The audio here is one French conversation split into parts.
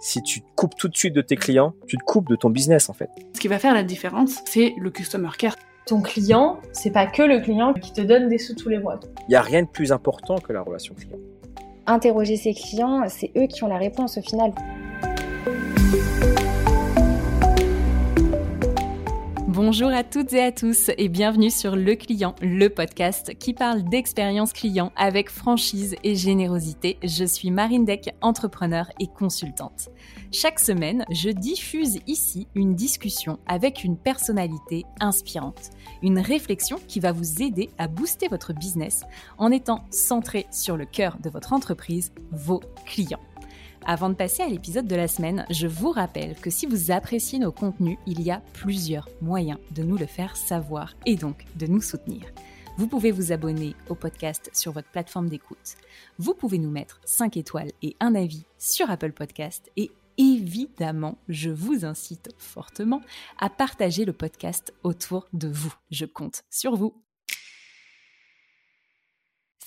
Si tu te coupes tout de suite de tes clients, tu te coupes de ton business en fait. Ce qui va faire la différence, c'est le customer care. Ton client, c'est pas que le client qui te donne des sous tous les mois. Il n'y a rien de plus important que la relation client. Interroger ses clients, c'est eux qui ont la réponse au final. Bonjour à toutes et à tous et bienvenue sur Le Client, le podcast qui parle d'expérience client avec franchise et générosité. Je suis Marine Deck, entrepreneur et consultante. Chaque semaine, je diffuse ici une discussion avec une personnalité inspirante, une réflexion qui va vous aider à booster votre business en étant centré sur le cœur de votre entreprise, vos clients. Avant de passer à l'épisode de la semaine, je vous rappelle que si vous appréciez nos contenus, il y a plusieurs moyens de nous le faire savoir et donc de nous soutenir. Vous pouvez vous abonner au podcast sur votre plateforme d'écoute. Vous pouvez nous mettre 5 étoiles et un avis sur Apple Podcast et évidemment, je vous incite fortement à partager le podcast autour de vous. Je compte sur vous.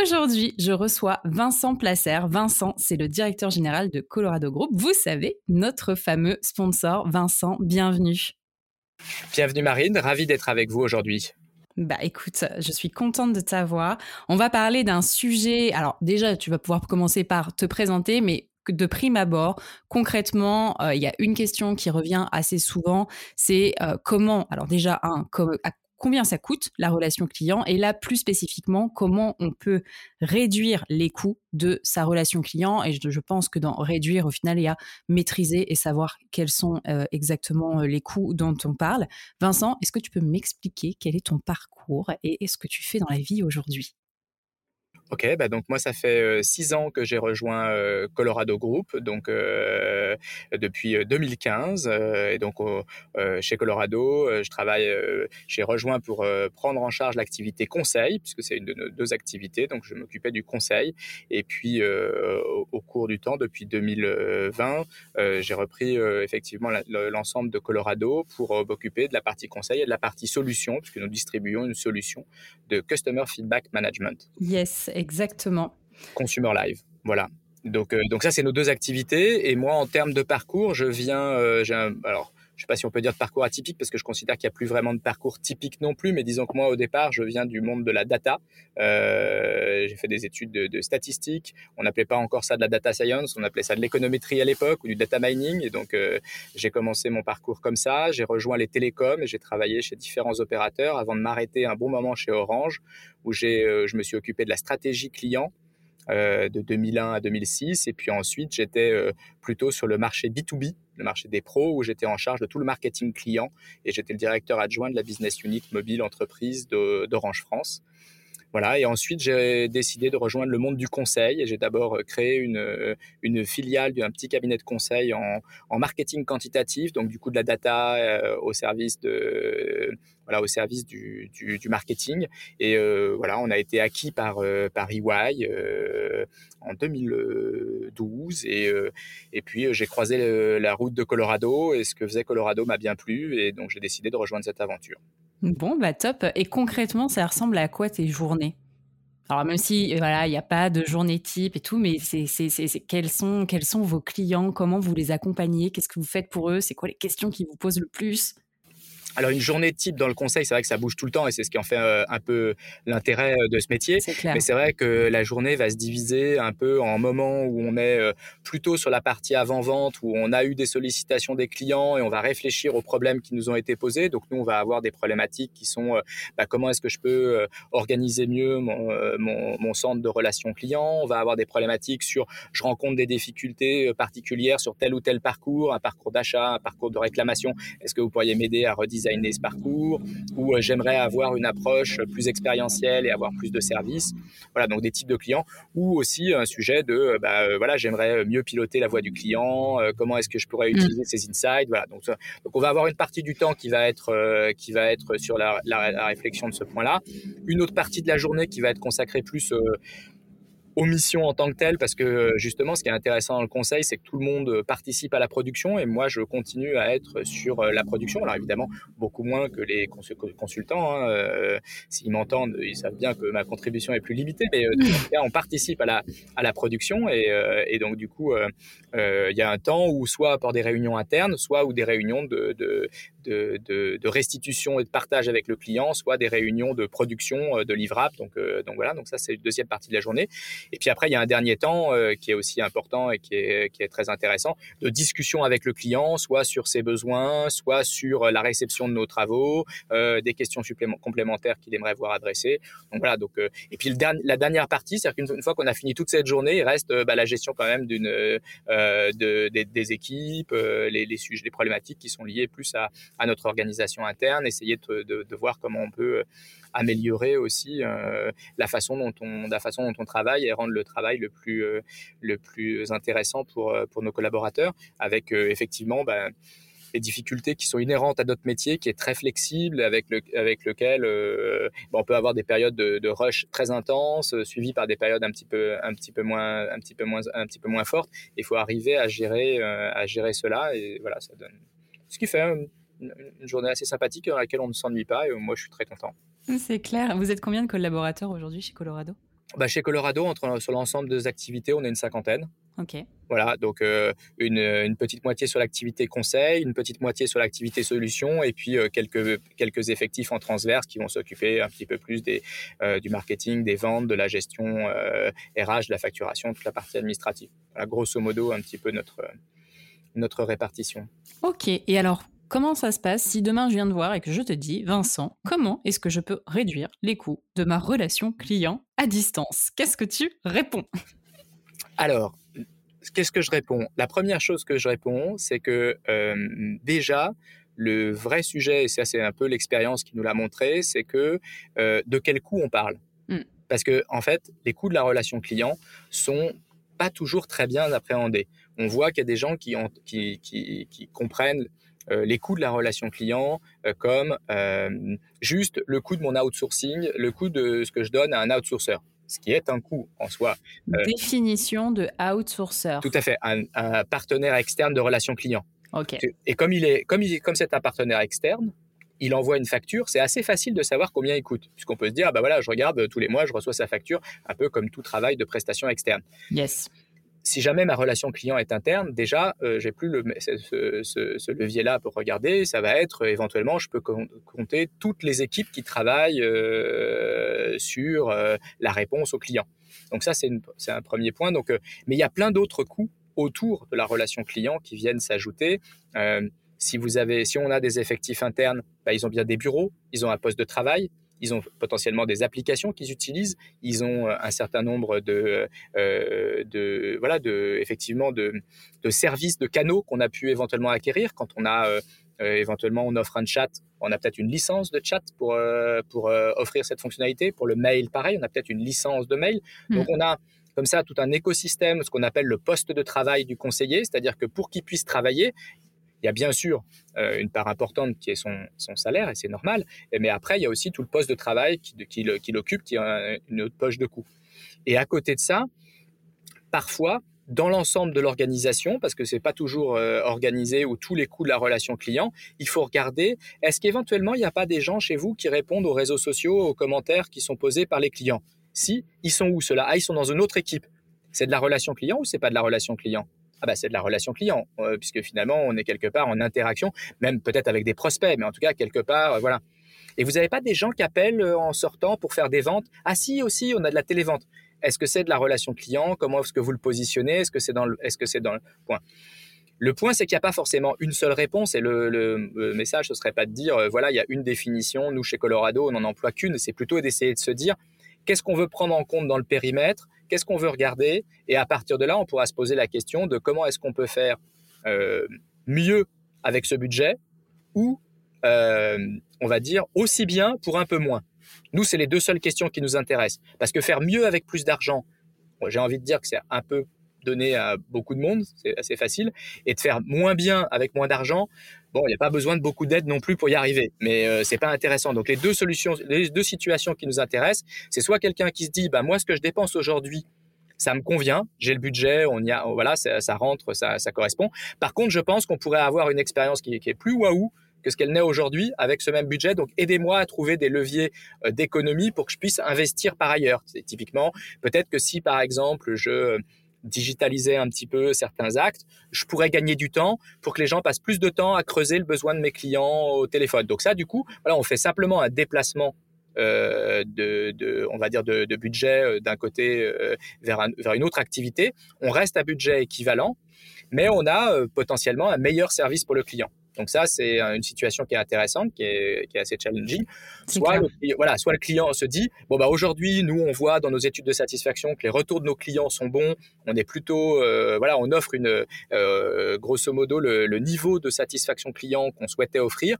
Aujourd'hui, je reçois Vincent Placer. Vincent, c'est le directeur général de Colorado Group. Vous savez, notre fameux sponsor. Vincent, bienvenue. Bienvenue Marine, ravi d'être avec vous aujourd'hui. Bah écoute, je suis contente de t'avoir. On va parler d'un sujet. Alors déjà, tu vas pouvoir commencer par te présenter, mais de prime abord, concrètement, euh, il y a une question qui revient assez souvent, c'est euh, comment, alors déjà, un, à combien ça coûte la relation client et là plus spécifiquement comment on peut réduire les coûts de sa relation client et je, pense que dans réduire au final il y a maîtriser et savoir quels sont euh, exactement euh, les coûts dont on parle. Vincent, est-ce que tu peux m'expliquer quel est ton parcours et ce que tu fais dans la vie aujourd'hui? Ok, bah donc moi ça fait six ans que j'ai rejoint Colorado Group, donc depuis 2015 et donc chez Colorado, je travaille, j'ai rejoint pour prendre en charge l'activité conseil puisque c'est une de nos deux activités, donc je m'occupais du conseil et puis au, cours du temps depuis 2020, j'ai repris effectivement l'ensemble de Colorado pour m'occuper de la partie conseil et de la partie solution puisque nous distribuons une solution de customer feedback management. Yes. Exactement. Consumer Live, voilà. Donc, euh, donc ça, c'est nos deux activités. Et moi, en termes de parcours, je viens, euh, alors, je sais pas si on peut dire de parcours atypique parce que je considère qu'il n'y a plus vraiment de parcours typique non plus, mais disons que moi au départ je viens du monde de la data. Euh, j'ai fait des études de, de statistiques. On n'appelait pas encore ça de la data science, on appelait ça de l'économétrie à l'époque ou du data mining. Et donc euh, j'ai commencé mon parcours comme ça. J'ai rejoint les télécoms et j'ai travaillé chez différents opérateurs avant de m'arrêter un bon moment chez Orange où j'ai, euh, je me suis occupé de la stratégie client. Euh, de 2001 à 2006 et puis ensuite j'étais euh, plutôt sur le marché B2B le marché des pros, où j'étais en charge de tout le marketing client. Et j'étais le directeur adjoint de la business unit mobile entreprise d'Orange France. Voilà, et ensuite j'ai décidé de rejoindre le monde du conseil. Et j'ai d'abord euh, créé une, filiale d'un petit cabinet de conseil en, marketing quantitatif, donc du coup de la data au service de au service du, marketing. Et euh, voilà on a été acquis par par EY en 2012 et et puis j'ai croisé la route de Colorado et ce que faisait Colorado m'a bien plu. Et donc j'ai décidé de rejoindre cette aventure. Bon, bah top. Et concrètement, ça ressemble à quoi tes journées? Alors même si voilà, il n'y a pas de journée type et tout, mais c'est, quels sont quels sont vos clients, comment vous les accompagnez, qu'est-ce que vous faites pour eux, c'est quoi les questions qui vous posent le plus? Alors une journée type dans le conseil, c'est vrai que ça bouge tout le temps et c'est ce qui en fait euh, un peu l'intérêt euh, de ce métier. Mais c'est vrai que la journée va se diviser un peu en moments où on est euh, plutôt sur la partie avant-vente, où on a eu des sollicitations des clients et on va réfléchir aux problèmes qui nous ont été posés. Donc nous, on va avoir des problématiques qui sont bah, comment est-ce que je peux organiser mieux mon, mon, mon, centre de relations clients? On va avoir des problématiques sur je rencontre des difficultés particulières sur tel ou tel parcours, un parcours d'achat, un parcours de réclamation. Est-ce que vous pourriez m'aider à redire designer ce parcours, ou j'aimerais avoir une approche plus expérientielle et avoir plus de services. Voilà, donc des types de clients, ou aussi un sujet de, bah, voilà, j'aimerais mieux piloter la voix du client, comment est-ce que je pourrais mm. utiliser ces insights. Voilà, donc, donc on va avoir une partie du temps qui va être, qui va être sur la, la réflexion de ce point-là, une autre partie de la journée qui va être consacrée plus aux missions en tant que telles, parce que justement, ce qui est intéressant dans le conseil, c'est que tout le monde participe à la production et moi, je continue à être sur euh, la production. Alors évidemment, beaucoup moins que les consultants. Hein, euh, S'ils m'entendent, ils savent bien que ma contribution est plus limitée, mais euh, cas, on participe à la, à la production et, euh, et donc du coup, il y a un temps où soit par des réunions internes, soit ou des réunions de, de, de, de, de, restitution et de partage avec le client, soit des réunions de production de livrables. Donc, donc voilà, donc ça c'est une deuxième partie de la journée. Et puis après, il y a un dernier temps euh, qui est aussi important et qui est, qui est très intéressant, de discussion avec le client, soit sur ses besoins, soit sur la réception de nos travaux, euh, des questions complémentaires qu'il aimerait voir adressées. Donc voilà. Donc euh, et puis la dernière partie, c'est-à-dire qu'une fois qu'on a fini toute cette journée, il reste bah, la gestion quand même d'une de, des, équipes, les, sujets, les problématiques qui sont liées plus à, à notre organisation interne, essayer de, de, de voir comment on peut améliorer aussi euh, la façon dont on la façon dont on travaille rendre le travail le plus euh, le plus intéressant pour euh, pour nos collaborateurs avec effectivement ben, les difficultés qui sont inhérentes à notre métier, qui est très flexible, avec, le, avec lequel ben, on peut avoir des périodes de, rush très intenses, suivies par des périodes un petit peu, un petit peu moins, un petit peu moins, un petit peu moins fortes. Il faut arriver à gérer, à gérer cela, et voilà, ça donne. Ce qui fait une journée assez sympathique dans laquelle on ne s'ennuie pas, et moi je suis très content. C'est clair. Vous êtes combien de collaborateurs aujourd'hui chez Colorado? Bah, Chez Colorado, entre, sur l'ensemble des activités, on est une cinquantaine. Ok. Voilà, donc euh, une, une, petite moitié sur l'activité conseil, une petite moitié sur l'activité solution, et puis euh, quelques, quelques effectifs en transverse qui vont s'occuper un petit peu plus des, euh, du marketing, des ventes, de la gestion RH, de la facturation, toute la partie administrative. Voilà, grosso modo, un petit peu notre, notre répartition. Ok, et alors Comment ça se passe si demain je viens de voir et que je te dis, Vincent, comment est-ce que je peux réduire les coûts de ma relation client à distance? Qu'est-ce que tu réponds? Alors, qu'est-ce que je réponds? La première chose que je réponds, c'est que euh, déjà, le vrai sujet, et ça c'est un peu l'expérience qui nous l'a montré, c'est que euh, de quel coût on parle? Hmm. Parce que en fait, les coûts de la relation client sont pas toujours très bien appréhendés. On voit qu'il y a des gens qui, ont, qui, qui, qui comprennent euh, les coûts de la relation client euh, comme euh, juste le coût de mon outsourcing, le coût de ce que je donne à un outsourcer ce qui est un coût en soi. Définition de outsourcer. Tout à fait, un, partenaire externe de relation client. Et comme il est, comme il, comme c'est un partenaire externe, il envoie une facture, c'est assez facile de savoir combien il coûte, puisqu'on peut se dire, ah bah voilà, je regarde tous les mois, je reçois sa facture, un peu comme tout travail de prestation externe. Yes si jamais ma relation client est interne, déjà, euh, j'ai plus ce, levier-là pour regarder. Ça va être éventuellement, je peux compter toutes les équipes qui travaillent euh, sur euh, la réponse au client. Donc ça, c'est un premier point. Donc, euh, mais il y a plein d'autres coûts autour de la relation client qui viennent s'ajouter. si vous avez, si on a des effectifs internes, bah, ils ont bien des bureaux, ils ont un poste de travail, ils ont potentiellement des applications qu'ils utilisent, ils ont euh, un certain nombre de, euh, de voilà, de effectivement de, de services, de canaux qu'on a pu éventuellement acquérir quand on a euh, éventuellement on offre un chat, on a peut-être une licence de chat pour pour offrir cette fonctionnalité. Pour le mail, pareil, on a peut-être une licence de mail. Hmm. Donc on a comme ça tout un écosystème, ce qu'on appelle le poste de travail du conseiller, c'est-à-dire que pour qu'il puisse travailler, il y a bien sûr euh, une part importante qui est son, salaire, et c'est normal, mais après, il y a aussi tout le poste de travail qui, qui, qui l'occupe, qui est une autre poche de coût. Et à côté de ça, parfois, dans l'ensemble de l'organisation, parce que c'est pas toujours euh, organisé ou tous les coûts de la relation client, il faut regarder est-ce qu'éventuellement il n'y a pas des gens chez vous qui répondent aux réseaux sociaux, aux commentaires qui sont posés par les clients? Si ils sont où? Ceux-là? Ah, ils sont dans une autre équipe. C'est de la relation client ou c'est pas de la relation client? Ah bah c'est de la relation client, euh, puisque finalement on est quelque part en interaction, même peut-être avec des prospects, mais en tout cas quelque part, euh, voilà. Et vous n'avez pas des gens qui appellent euh, en sortant pour faire des ventes? Ah si aussi, on a de la télévente. Est-ce que c'est de la relation client? Comment est-ce que vous le positionnez? Est-ce que c'est dans le, que c'est dans le point? Le point, c'est qu'il n'y a pas forcément une seule réponse et le, le, message, ce serait pas de dire, voilà, il y a une définition. Nous, chez Colorado, on n'en emploie qu'une. C'est plutôt d'essayer de se dire, qu'est-ce qu'on veut prendre en compte dans le périmètre qu'est-ce qu'on veut regarder? Et à partir de là, on pourra se poser la question de comment est-ce qu'on peut faire euh, mieux avec ce budget ou on va dire, aussi bien pour un peu moins Nous, c'est les deux seules questions qui nous intéressent. Parce que faire mieux avec plus d'argent, j'ai envie de dire que c'est un peu donné à beaucoup de monde, c'est assez facile, et de faire moins bien avec moins d'argent, bon, il n'y a pas besoin de beaucoup d'aide non plus pour y arriver, mais euh, c'est pas intéressant. Donc les deux solutions, les deux situations qui nous intéressent, c'est soit quelqu'un qui se dit, bah moi ce que je dépense aujourd'hui, ça me convient, j'ai le budget, on y a, voilà, ça, rentre, ça, ça, correspond. Par contre, je pense qu'on pourrait avoir une expérience qui, qui est plus waouh que ce qu'elle n'est aujourd'hui avec ce même budget. Donc, aidez-moi à trouver des leviers euh, d'économie pour que je puisse investir par ailleurs. C'est typiquement, peut-être que si, par exemple, je digitaliser un petit peu certains actes, je pourrais gagner du temps pour que les gens passent plus de temps à creuser le besoin de mes clients au téléphone. Donc ça, du coup, voilà, on fait simplement un déplacement euh, de, on va dire de, budget euh, d'un côté euh, vers, vers une autre activité. On reste à budget équivalent, mais on a potentiellement un meilleur service pour le client. Donc ça, c'est une situation qui est intéressante, qui est, qui est assez challenging. Soit le, voilà, soit le client se dit, bon bah aujourd'hui, nous on voit dans nos études de satisfaction que les retours de nos clients sont bons. On est plutôt, euh, voilà, on offre une, euh, grosso modo le, le, niveau de satisfaction client qu'on souhaitait offrir.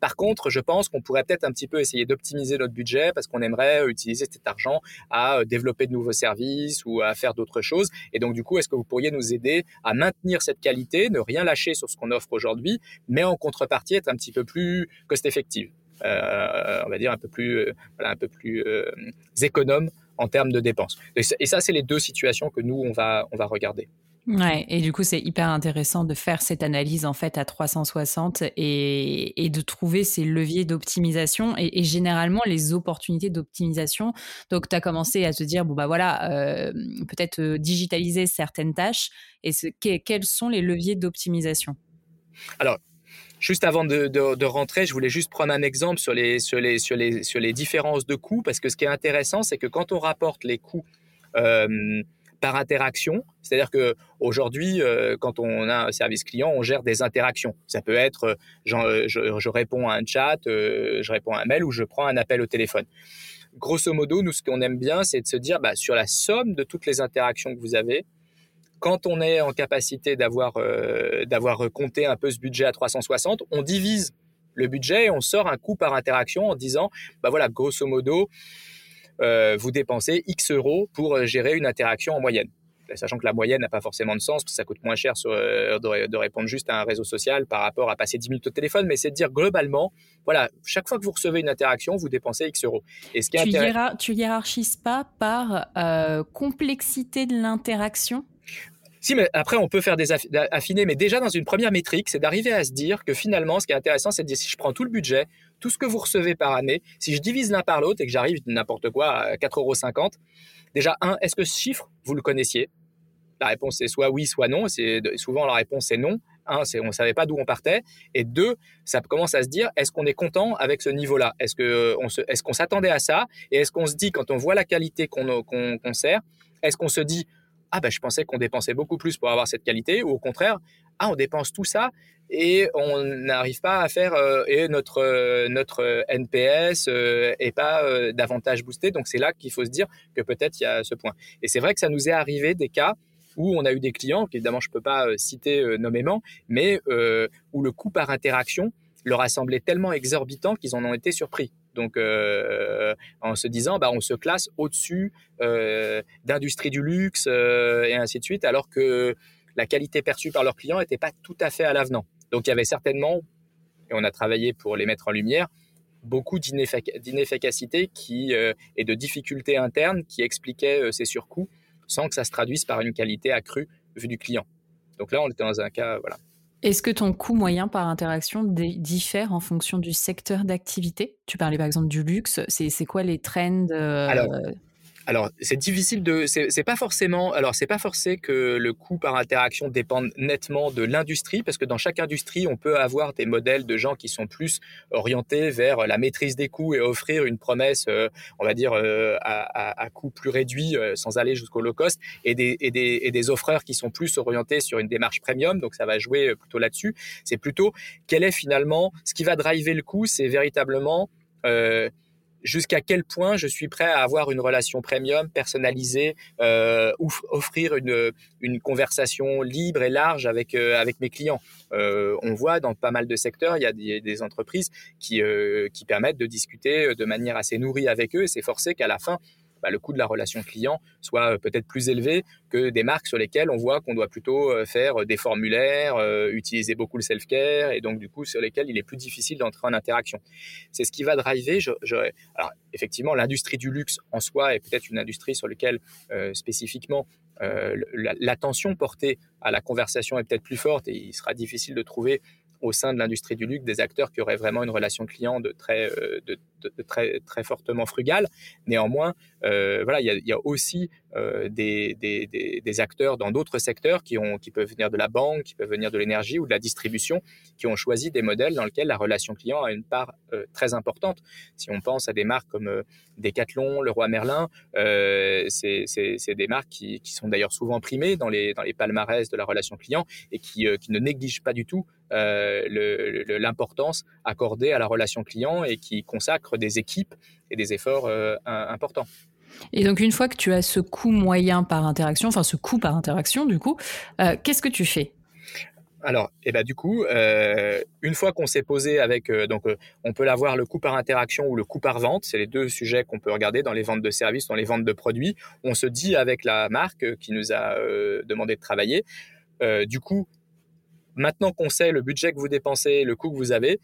Par contre, je pense qu'on pourrait peut-être un petit peu essayer d'optimiser notre budget parce qu'on aimerait utiliser cet argent à euh, développer de nouveaux services ou à faire d'autres choses. Et donc du coup, est-ce que vous pourriez nous aider à maintenir cette qualité, ne rien lâcher sur ce qu'on offre aujourd'hui? Mais en contrepartie être un petit peu plus cost-effective. Euh, on va dire un peu plus, euh, un peu plus euh, économe en termes de dépenses. Et ça, c'est les deux situations que nous, on va, on va regarder. Ouais, et du coup, c'est hyper intéressant de faire cette analyse en fait à 360 et, et de trouver ces leviers d'optimisation et, et, généralement les opportunités d'optimisation. Donc, tu as commencé à te dire, bon, bah voilà, peut-être digitaliser certaines tâches et ce, quels sont les leviers d'optimisation? Alors, Juste avant de, rentrer, je voulais juste prendre un exemple sur les, différences de coûts, parce que ce qui est intéressant, c'est que quand on rapporte les coûts euh, par interaction, c'est-à-dire que aujourd'hui, euh, quand on a un service client, on gère des interactions. Ça peut être, euh, je, je, réponds à un chat, je réponds à un mail ou je prends un appel au téléphone. Grosso modo, nous, ce qu'on aime bien, c'est de se dire, bah, sur la somme de toutes les interactions que vous avez, quand on est en capacité d'avoir euh, d'avoir compté un peu ce budget à 360, on divise le budget et on sort un coût par interaction en disant, bah voilà, grosso modo, euh, vous dépensez X euros pour euh, gérer une interaction en moyenne. Sachant que la moyenne n'a pas forcément de sens, parce que ça coûte moins cher de, répondre juste à un réseau social par rapport à passer 10 minutes au téléphone, mais c'est de dire globalement, voilà, chaque fois que vous recevez une interaction, vous dépensez X euros. Et ce qui tu, tu hiérarchises pas par complexité de l'interaction? Si, mais après, on peut faire des affiner, mais déjà dans une première métrique, c'est d'arriver à se dire que finalement, ce qui est intéressant, c'est de dire si je prends tout le budget, tout ce que vous recevez par année, si je divise l'un par l'autre et que j'arrive n'importe quoi à 4,50 euros, déjà, un, est-ce que ce chiffre, vous le connaissiez? La réponse est soit oui, soit non. Souvent la réponse est non. Un, c'est on ne savait pas d'où on partait. Et deux, ça commence à se dire, est-ce qu'on est content avec ce niveau-là? Est-ce qu'on est qu'on s'attendait à ça? Et est-ce qu'on se dit, quand on voit la qualité qu'on qu sert, est-ce qu'on se dit, ah ben je pensais qu'on dépensait beaucoup plus pour avoir cette qualité, ou au contraire, ah on dépense tout ça et on n'arrive pas à faire euh, et notre euh, notre NPS euh, est pas davantage boosté. Donc c'est là qu'il faut se dire que peut-être il y a ce point. Et c'est vrai que ça nous est arrivé des cas où on a eu des clients, qu'évidemment je peux pas citer nommément, mais où le coût par interaction leur a semblé tellement exorbitant qu'ils en ont été surpris. Donc, euh, en se disant, bah, on se classe au-dessus euh, d'industrie du luxe euh, et ainsi de suite, alors que la qualité perçue par leurs clients n'était pas tout à fait à l'avenant. Donc, il y avait certainement, et on a travaillé pour les mettre en lumière, beaucoup d'inefficacité qui et de difficultés internes qui expliquaient ces surcoûts sans que ça se traduise par une qualité accrue vue du client. Donc là, on était dans un cas, voilà. Est-ce que ton coût moyen par interaction diffère en fonction du secteur d'activité? Tu parlais par exemple du luxe. C'est quoi les trends euh, c'est difficile de. C'est pas forcément. Alors, c'est pas forcé que le coût par interaction dépende nettement de l'industrie, parce que dans chaque industrie, on peut avoir des modèles de gens qui sont plus orientés vers la maîtrise des coûts et offrir une promesse, euh, on va dire, euh, à, à, coût plus réduit, euh, sans aller jusqu'au low cost, et des, et, des, et des offreurs qui sont plus orientés sur une démarche premium. Donc, ça va jouer plutôt là-dessus. C'est plutôt quel est finalement ce qui va driver le coût, c'est véritablement jusqu'à quel point je suis prêt à avoir une relation premium, personnalisée, euh, ou offrir une, une conversation libre et large avec, euh, avec mes clients. Euh, on voit dans pas mal de secteurs, il y a des, des entreprises qui, euh, qui permettent de discuter de manière assez nourrie avec eux et c'est forcé qu'à la fin, bah, le coût de la relation client soit euh, peut-être plus élevé que des marques sur lesquelles on voit qu'on doit plutôt euh, faire euh, des formulaires, utiliser beaucoup le self-care et donc du coup sur lesquels il est plus difficile d'entrer en interaction. C'est ce qui va driver. Alors effectivement, l'industrie du luxe en soi est peut-être une industrie sur laquelle spécifiquement l'attention portée à la conversation est peut-être plus forte et il sera difficile de trouver au sein de l'industrie du luxe des acteurs qui auraient vraiment une relation client de très, très, fortement frugale. Néanmoins, euh, voilà, il y a, aussi euh, des, acteurs dans d'autres secteurs qui, ont, qui peuvent venir de la banque, qui peuvent venir de l'énergie ou de la distribution, qui ont choisi des modèles dans lesquels la relation client a une part euh, très importante. Si on pense à des marques comme Decathlon, Leroy Merlin, c'est des marques qui, sont d'ailleurs souvent primées dans les, palmarès de la relation client et qui, ne négligent pas du tout l'importance accordée à la relation client et qui consacre des équipes et des efforts euh, importants. Et donc une fois que tu as ce coût moyen par interaction, enfin ce coût par interaction du coup, euh, qu'est-ce que tu fais? Alors, et eh ben du coup, euh, une fois qu'on s'est posé avec, euh, donc euh, on peut l'avoir le coût par interaction ou le coût par vente, c'est les deux sujets qu'on peut regarder dans les ventes de services, dans les ventes de produits. On se dit avec la marque qui nous a demandé de travailler, du coup, maintenant qu'on sait le budget que vous dépensez, le coût que vous avez,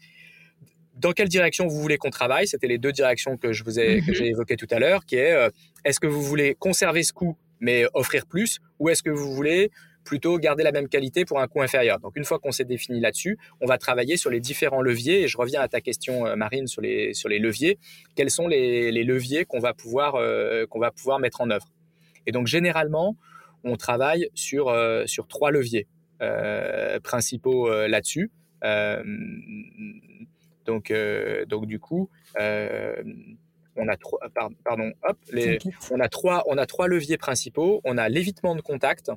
dans quelle direction vous voulez qu'on travaille C'était les deux directions que je vous ai, que j'ai évoquées tout à l'heure, qui est euh, est-ce que vous voulez conserver ce coût mais offrir plus, ou est-ce que vous voulez plutôt garder la même qualité pour un coût inférieur. Donc une fois qu'on s'est défini là-dessus, on va travailler sur les différents leviers. Et je reviens à ta question, euh, Marine, sur les, sur les leviers. Quels sont les, les leviers qu'on va, pouvoir, euh, qu'on va pouvoir mettre en œuvre? Et donc généralement, on travaille sur, euh, sur trois leviers euh, principaux là-dessus. Euh, donc, euh, donc du coup, euh, on a trois, pardon, hop, les, on a trois, on a trois leviers principaux. On a l'évitement de contact.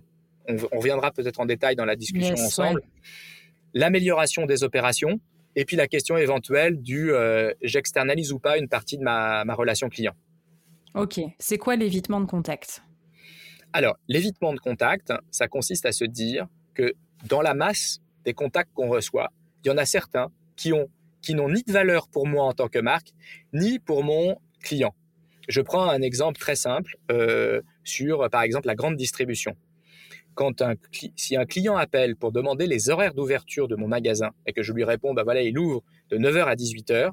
On, on reviendra peut-être en détail dans la discussion yes, ensemble. Ouais. L'amélioration des opérations et puis la question éventuelle du euh, j'externalise ou pas une partie de ma, ma relation client. Ok, c'est quoi l'évitement de contact? Alors, l'évitement de contact, ça consiste à se dire que dans la masse des contacts qu'on reçoit, il y en a certains qui ont qui n'ont ni de valeur pour moi en tant que marque, ni pour mon client. Je prends un exemple très simple euh, sur, par exemple, la grande distribution. Quand un, si un client appelle pour demander les horaires d'ouverture de mon magasin et que je lui réponds, bah voilà, il ouvre de 9h à 18h,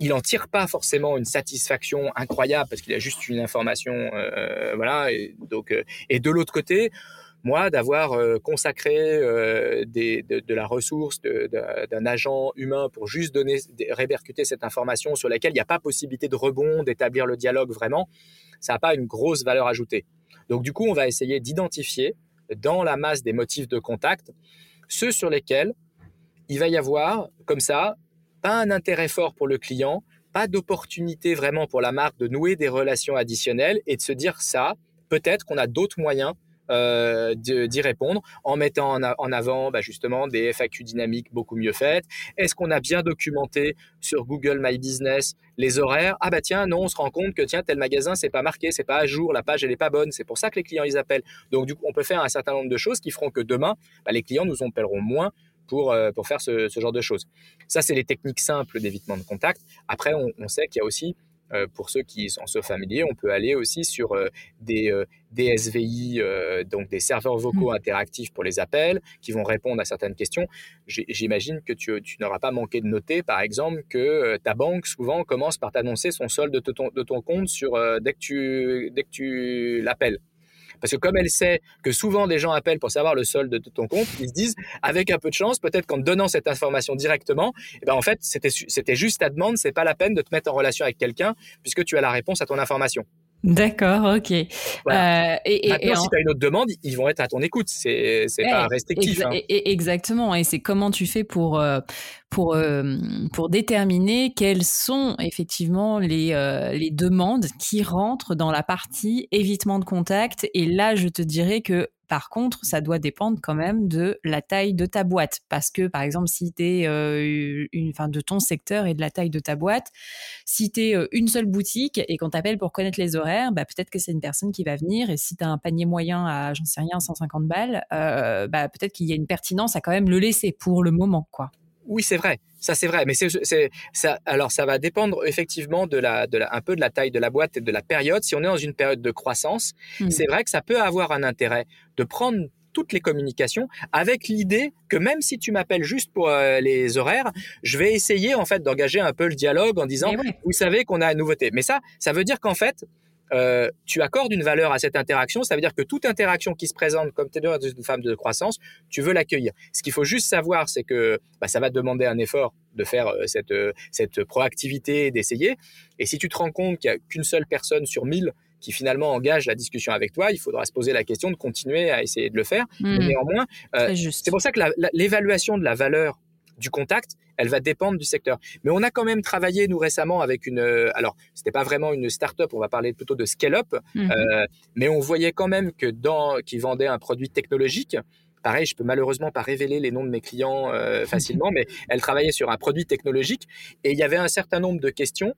il en tire pas forcément une satisfaction incroyable parce qu'il a juste une information, euh, voilà. Et donc, euh, et de l'autre côté, moi, d'avoir euh, consacré euh, de, de, la ressource d'un agent humain pour juste donner, répercuter cette information sur laquelle il n'y a pas possibilité de rebond, d'établir le dialogue vraiment, ça n'a pas une grosse valeur ajoutée. Donc, du coup, on va essayer d'identifier dans la masse des motifs de contact ceux sur lesquels il va y avoir, comme ça, pas un intérêt fort pour le client, pas d'opportunité vraiment pour la marque de nouer des relations additionnelles et de se dire ça, peut-être qu'on a d'autres moyens euh, d'y répondre en mettant en, en avant bah, justement des FAQ dynamiques beaucoup mieux faites. Est-ce qu'on a bien documenté sur Google My Business les horaires? Ah bah tiens, non, on se rend compte que tiens tel magasin c'est pas marqué, c'est pas à jour, la page elle est pas bonne. C'est pour ça que les clients ils appellent. Donc du coup, on peut faire un certain nombre de choses qui feront que demain, bah, les clients nous appelleront moins pour, euh, pour faire ce, genre de choses. Ça, c'est les techniques simples d'évitement de contact. Après, on sait qu'il y a aussi euh, pour ceux qui en sont familiers, on peut aller aussi sur euh, des, euh, des SVI, donc des serveurs vocaux mmh. interactifs pour les appels, qui vont répondre à certaines questions. J'imagine que tu, tu n'auras pas manqué de noter, par exemple, que ta banque souvent commence par t'annoncer son solde de ton, de ton compte sur, dès que tu, dès que tu l'appelles. Parce que comme elle sait que souvent des gens appellent pour savoir le solde de ton compte, ils se disent, avec un peu de chance, peut-être qu'en donnant cette information directement, eh ben en fait, c'était juste ta demande, c'est pas la peine de te mettre en relation avec quelqu'un puisque tu as la réponse à ton information. D'accord, ok. Voilà. Euh, et, Maintenant, et si en... tu as une autre demande, ils vont être à ton écoute. C'est c'est pas restrictif. Exa hein. Exactement. Et c'est comment tu fais pour euh, pour euh, pour déterminer quelles sont effectivement les les demandes qui rentrent dans la partie évitement de contact. Et là, je te dirais que Par contre, ça doit dépendre quand même de la taille de ta boîte. Parce que, par exemple, si tu es euh, une, fin, de ton secteur et de la taille de ta boîte, si tu es euh, une seule boutique et qu'on t'appelle pour connaître les horaires, bah, peut-être que c'est une personne qui va venir. Et si tu as un panier moyen à, j'en sais rien, 150 balles, euh, bah, peut-être qu'il y a une pertinence à quand même le laisser pour le moment, quoi. Oui, c'est vrai. Ça, c'est vrai. Mais c'est, ça, alors, ça va dépendre effectivement de la, de la, un peu de la taille de la boîte et de la période. Si on est dans une période de croissance, mmh. c'est vrai que ça peut avoir un intérêt de prendre toutes les communications avec l'idée que même si tu m'appelles juste pour euh, les horaires, je vais essayer en fait d'engager un peu le dialogue en disant vous savez qu'on a une nouveauté. Mais ça, ça veut dire qu'en fait, euh, tu accordes une valeur à cette interaction, ça veut dire que toute interaction qui se présente comme tu es une femme de croissance, tu veux l'accueillir. Ce qu'il faut juste savoir, c'est que bah, ça va demander un effort de faire euh, cette, euh, cette proactivité, d'essayer. Et si tu te rends compte qu'il n'y a qu'une seule personne sur mille qui finalement engage la discussion avec toi, il faudra se poser la question de continuer à essayer de le faire. Mais mmh. néanmoins, c'est pour ça que l'évaluation de la valeur du contact, elle va dépendre du secteur. Mais on a quand même travaillé nous récemment avec une, euh, alors c'était pas vraiment une start-up, on va parler plutôt de scale-up, mhm. euh, mais on voyait quand même que dans qui vendait un produit technologique. Pareil, je peux malheureusement pas révéler les noms de mes clients euh, facilement, mais elle travaillait sur un produit technologique et il y avait un certain nombre de questions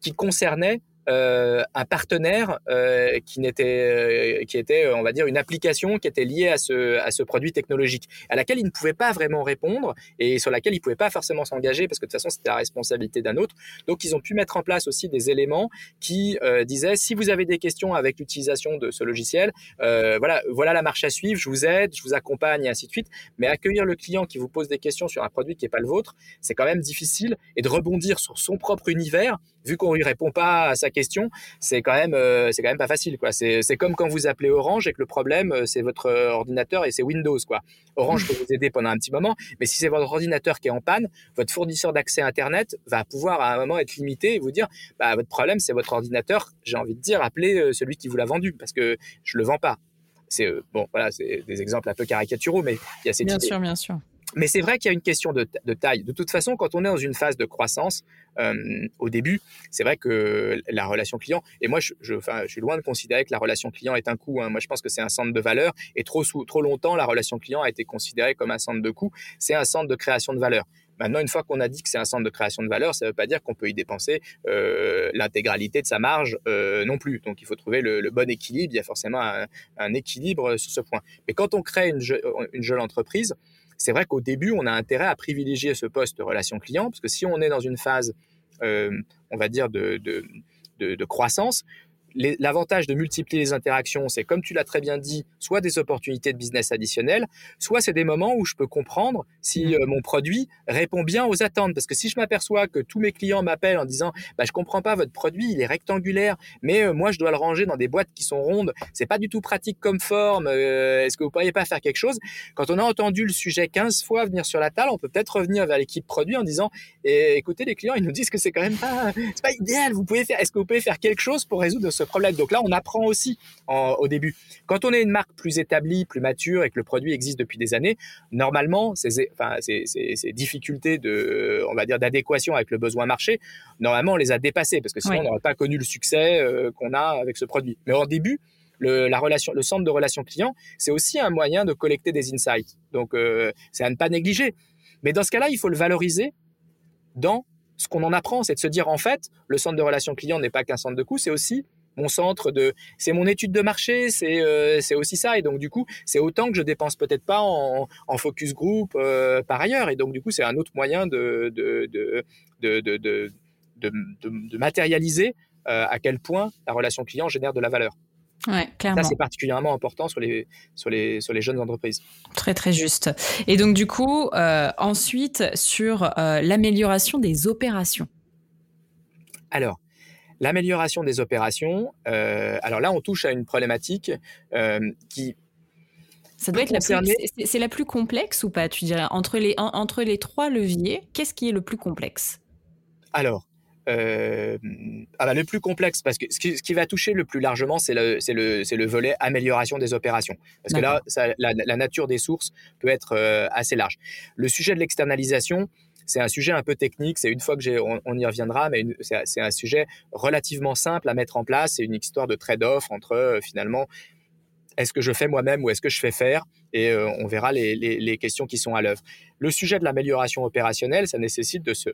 qui concernaient euh, un partenaire euh, qui n'était euh, qui était on va dire une application qui était liée à ce à ce produit technologique à laquelle il ne pouvait pas vraiment répondre et sur laquelle il pouvait pas forcément s'engager parce que de toute façon c'était la responsabilité d'un autre. Donc ils ont pu mettre en place aussi des éléments qui disaient si vous avez des questions avec l'utilisation de ce logiciel voilà voilà la marche à suivre je vous aide je vous accompagne et ainsi de suite. Mais accueillir le client qui vous pose des questions sur un produit qui est pas le vôtre c'est quand même difficile et de rebondir sur son propre univers vu qu'on lui répond pas à sa question, c'est quand même euh, c'est quand même pas facile quoi. C'est c'est comme quand vous appelez Orange et que le problème euh, c'est votre euh, ordinateur et c'est Windows quoi. Orange peut vous aider pendant un petit moment, mais si c'est votre ordinateur qui est en panne, votre fournisseur d'accès internet va pouvoir à un moment être limité et vous dire bah votre problème c'est votre ordinateur, j'ai envie de dire appelez celui qui vous l'a vendu parce que je le vends pas. C'est bon voilà, c'est des exemples un peu caricaturaux mais il y a cette Bien sûr, bien sûr. Mais c'est vrai qu'il y a une question de, taille. De toute façon, quand on est dans une phase de croissance, euh, au début, c'est vrai que la relation client, et moi, je, je, enfin, je suis loin de considérer que la relation client est un coût. Hein. Moi, je pense que c'est un centre de valeur. Et trop, trop longtemps, la relation client a été considérée comme un centre de coût. C'est un centre de création de valeur. Maintenant, une fois qu'on a dit que c'est un centre de création de valeur, ça ne veut pas dire qu'on peut y dépenser euh, l'intégralité de sa marge euh, non plus. Donc, il faut trouver le, le bon équilibre. Il y a forcément un, un, équilibre sur ce point. Mais quand on crée une, une jeune entreprise, c'est vrai qu'au début, on a intérêt à privilégier ce poste relation client, parce que si on est dans une phase, euh, on va dire, de croissance, l'avantage de multiplier les interactions, c'est comme tu l'as très bien dit, soit des opportunités de business additionnelles, soit c'est des moments où je peux comprendre si mmh. euh, mon produit répond bien aux attentes. Parce que si je m'aperçois que tous mes clients m'appellent en disant, bah, je comprends pas votre produit, il est rectangulaire, mais euh, moi je dois le ranger dans des boîtes qui sont rondes, c'est pas du tout pratique comme forme. Euh, est-ce que vous pourriez pas faire quelque chose? Quand on a entendu le sujet 15 fois venir sur la table, on peut peut-être revenir vers l'équipe produit en disant, eh, écoutez les clients, ils nous disent que c'est quand même pas, pas idéal. Vous pouvez faire, est-ce que vous pouvez faire quelque chose pour résoudre ce problème. Donc là, on apprend aussi au début. Quand on est une marque plus établie, plus mature et que le produit existe depuis des années, normalement, ces, enfin, ces, difficultés de, on va dire, d'adéquation avec le besoin marché, normalement, on les a dépassées parce que sinon, on n'aurait pas connu le succès euh, qu'on a avec ce produit. Mais au début, le, la relation, le centre de relation client, c'est aussi un moyen de collecter des insights. Donc, euh, c'est à ne pas négliger. Mais dans ce cas-là, il faut le valoriser dans ce qu'on en apprend, c'est de se dire en fait, le centre de relation client n'est pas qu'un centre de coût, c'est aussi mon centre de c'est mon étude de marché c'est euh, c'est aussi ça et donc du coup c'est autant que je dépense peut-être pas en, en focus group euh, par ailleurs et donc du coup c'est un autre moyen de de de de de, de, de, matérialiser euh, à quel point la relation client génère de la valeur. Ouais, clairement. Ça, c'est particulièrement important sur les, sur, les, sur les jeunes entreprises. Très, très juste. Et donc, du coup, ensuite, sur l'amélioration des opérations. Alors, L'amélioration des opérations, euh, alors là, on touche à une problématique euh, qui ça doit être la plus, c'est la plus complexe ou pas, tu dirais? Entre les entre les trois leviers, qu'est-ce qui est le plus complexe? Alors, euh, le plus complexe, parce que ce qui, ce qui, va toucher le plus largement, c'est le, le, le volet amélioration des opérations. Parce que là, ça, la, la, nature des sources peut être assez large. Le sujet de l'externalisation, c'est un sujet un peu technique. C'est une fois que j'ai, on, y reviendra, mais c'est un sujet relativement simple à mettre en place. C'est une histoire de trade-off entre euh, finalement est-ce que je fais moi-même ou est-ce que je fais faire Et euh, on verra les, les, questions qui sont à l'œuvre. Le sujet de l'amélioration opérationnelle, ça nécessite de se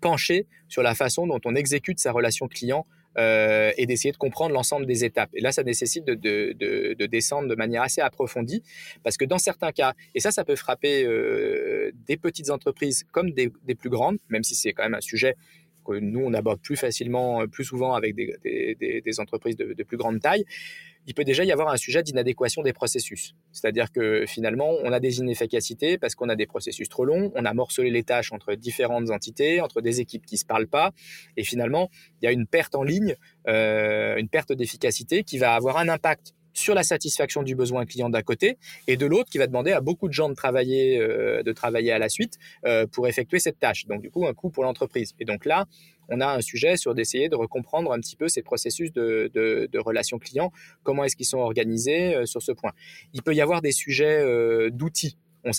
pencher sur la façon dont on exécute sa relation client euh, et d'essayer de comprendre l'ensemble des étapes. Et là, ça nécessite de, de, de, de, descendre de manière assez approfondie, parce que dans certains cas, et ça, ça peut frapper euh, des petites entreprises comme des, des, plus grandes, même si c'est quand même un sujet que nous, on aborde plus facilement, plus souvent avec des, entreprises de, plus grande taille il peut déjà y avoir un sujet d'inadéquation des processus. C'est-à-dire que finalement, on a des inefficacités parce qu'on a des processus trop longs, on a morcelé les tâches entre différentes entités, entre des équipes qui se parlent pas, et finalement, il y a une perte en ligne, euh, une perte d'efficacité qui va avoir un impact sur la satisfaction du besoin client d'un côté et de l'autre qui va demander à beaucoup de gens de travailler euh, de travailler à la suite euh, pour effectuer cette tâche donc du coup un coût pour l'entreprise et donc là on a un sujet sur d'essayer de recomprendre un petit peu ces processus de, relations clients, comment est-ce qu'ils sont organisés euh, sur ce point? Il peut y avoir des sujets d'outils. On,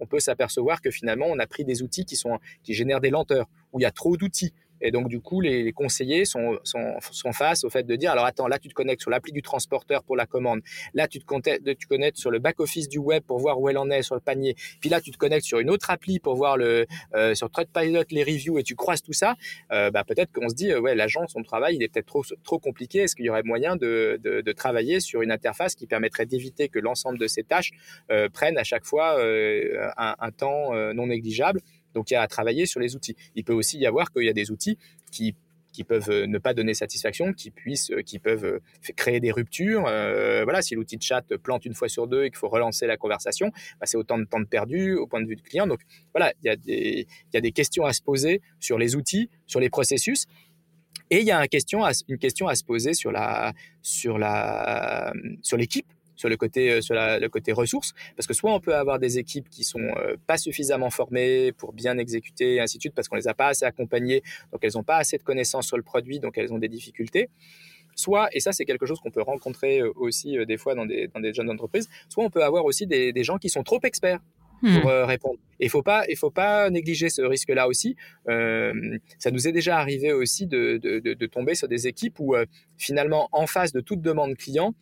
on peut s'apercevoir que finalement, on a pris des outils qui, sont, qui génèrent des lenteurs, où il y a trop d'outils. Et donc, du coup, les, conseillers sont, face au fait de dire, alors attends, là, tu te connectes sur l'appli du transporteur pour la commande. Là, tu te connectes, sur le back-office du web pour voir où elle en est sur le panier. Puis là, tu te connectes sur une autre appli pour voir le, euh, sur Trustpilot les reviews et tu croises tout ça. Euh, bah, peut-être qu'on se dit, euh, ouais, l'agent, son travail, il est peut-être trop, trop compliqué. Est-ce qu'il y aurait moyen de, de, travailler sur une interface qui permettrait d'éviter que l'ensemble de ces tâches euh, prennent à chaque fois euh, un, temps non négligeable? Donc il y a à travailler sur les outils. Il peut aussi y avoir qu'il y a des outils qui qui peuvent euh, ne pas donner satisfaction, qui puissent, euh, qui peuvent euh, créer des ruptures. voilà, si l'outil de chat plante une fois sur deux et qu'il faut relancer la conversation, bah, c'est autant de temps perdu au point de vue du client. Donc voilà, il y a des, il y a des questions à se poser sur les outils, sur les processus. Et il y a une question à, une question à se poser sur la, sur la, sur l'équipe sur le côté euh, sur le côté ressources parce que soit on peut avoir des équipes qui sont euh, pas suffisamment formées pour bien exécuter et ainsi de suite parce qu'on les a pas assez accompagnées donc elles ont pas assez de connaissances sur le produit donc elles ont des difficultés soit et ça c'est quelque chose qu'on peut rencontrer euh, aussi des fois dans des dans des jeunes entreprises soit on peut avoir aussi des, des gens qui sont trop experts pour hmm. répondre. Il faut pas, il faut pas négliger ce risque-là aussi. Euh, ça nous est déjà arrivé aussi de, de, de, de tomber sur des équipes où finalement, en face de toute demande client,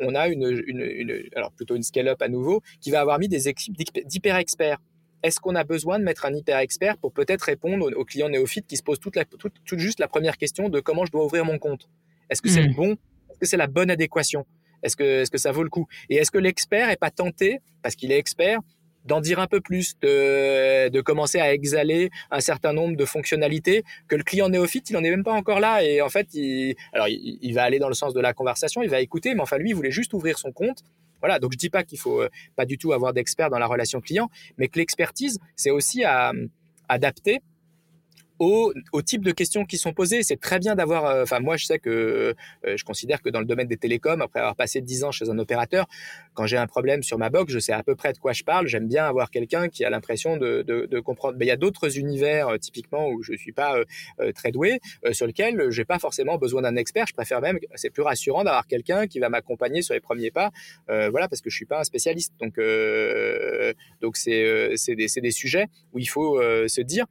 on a une, une, alors plutôt une scale-up à nouveau, qui va avoir mis des équipes d'hyper-experts. Est-ce qu'on a besoin de mettre un hyper-expert pour peut-être répondre aux, clients néophytes qui se posent toute, la, toute, juste la première question de comment je dois ouvrir mon compte? Est-ce que c'est le hmm. bon? Est-ce que c'est la bonne adéquation? Est-ce que, est-ce que ça vaut le coup? Et est-ce que l'expert est pas tenté, parce qu'il est expert, d'en dire un peu plus, de, de commencer à exhaler un certain nombre de fonctionnalités que le client néophyte, il n'en est même pas encore là. Et en fait, il, alors il, va aller dans le sens de la conversation, il va écouter, mais enfin lui, il voulait juste ouvrir son compte. Voilà, donc je dis pas qu'il faut euh, pas du tout avoir d'expert dans la relation client, mais que l'expertise, c'est aussi à adapter au, au, type de questions qui sont posées. C'est très bien d'avoir. Euh, enfin, moi, je sais que euh, je considère que dans le domaine des télécoms, après avoir passé dix ans chez un opérateur, quand j'ai un problème sur ma box, je sais à peu près de quoi je parle. J'aime bien avoir quelqu'un qui a l'impression de, de, de, comprendre. Mais il y a d'autres univers, euh, typiquement où je suis pas très doué, sur lesquels j'ai pas forcément besoin d'un expert. Je préfère même. C'est plus rassurant d'avoir quelqu'un qui va m'accompagner sur les premiers pas. voilà, parce que je suis pas un spécialiste. Donc, donc c'est c'est des, des sujets où il faut se dire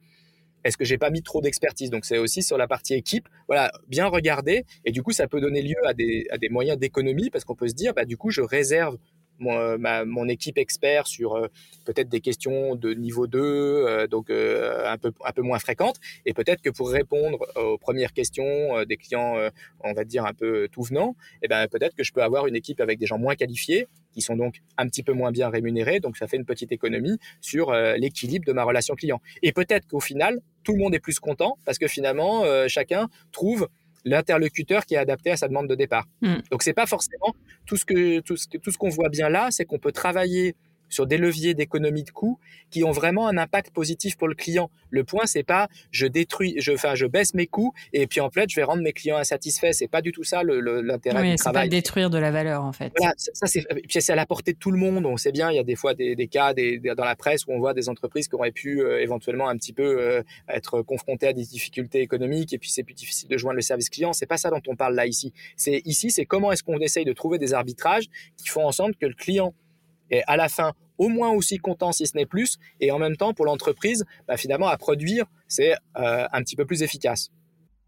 est-ce que j'ai pas mis trop d'expertise? Donc c'est aussi sur la partie équipe, voilà, bien regarder. Et du coup ça peut donner lieu à des, moyens d'économie parce qu'on peut se dire bah du coup je réserve mon, euh, équipe expert sur euh, peut-être des questions de niveau 2, euh, donc un, peu, un peu moins fréquentes. Et peut-être que pour répondre aux premières questions des clients, on va dire un peu tout venant, eh ben, peut-être que je peux avoir une équipe avec des gens moins qualifiés, qui sont donc un petit peu moins bien rémunérés. Donc ça fait une petite économie sur l'équilibre de ma relation client. Et peut-être qu'au final, tout le monde est plus content parce que finalement, chacun trouve l'interlocuteur qui est adapté à sa demande de départ. Mm. Donc c'est pas forcément tout ce que tout ce, tout ce qu'on voit bien là, c'est qu'on peut travailler sur des leviers d'économie de coûts qui ont vraiment un impact positif pour le client. Le point, c'est pas je détruis, je, enfin, je baisse mes coûts et puis en fait, je vais rendre mes clients insatisfaits. C'est pas du tout ça l'intérêt oui, du travail. Pas détruire de la valeur en fait. Voilà, ça c'est, puis c'est à la portée de tout le monde. On sait bien, il y a des fois des, des cas des, dans la presse où on voit des entreprises qui auraient pu euh, éventuellement un petit peu euh, être confrontées à des difficultés économiques et puis c'est plus difficile de joindre le service client. C'est pas ça dont on parle là ici. C'est ici, c'est comment est-ce qu'on essaye de trouver des arbitrages qui font en sorte que le client et à la fin au moins aussi content si ce n'est plus, et en même temps pour l'entreprise, bah, finalement à produire, c'est euh, un petit peu plus efficace.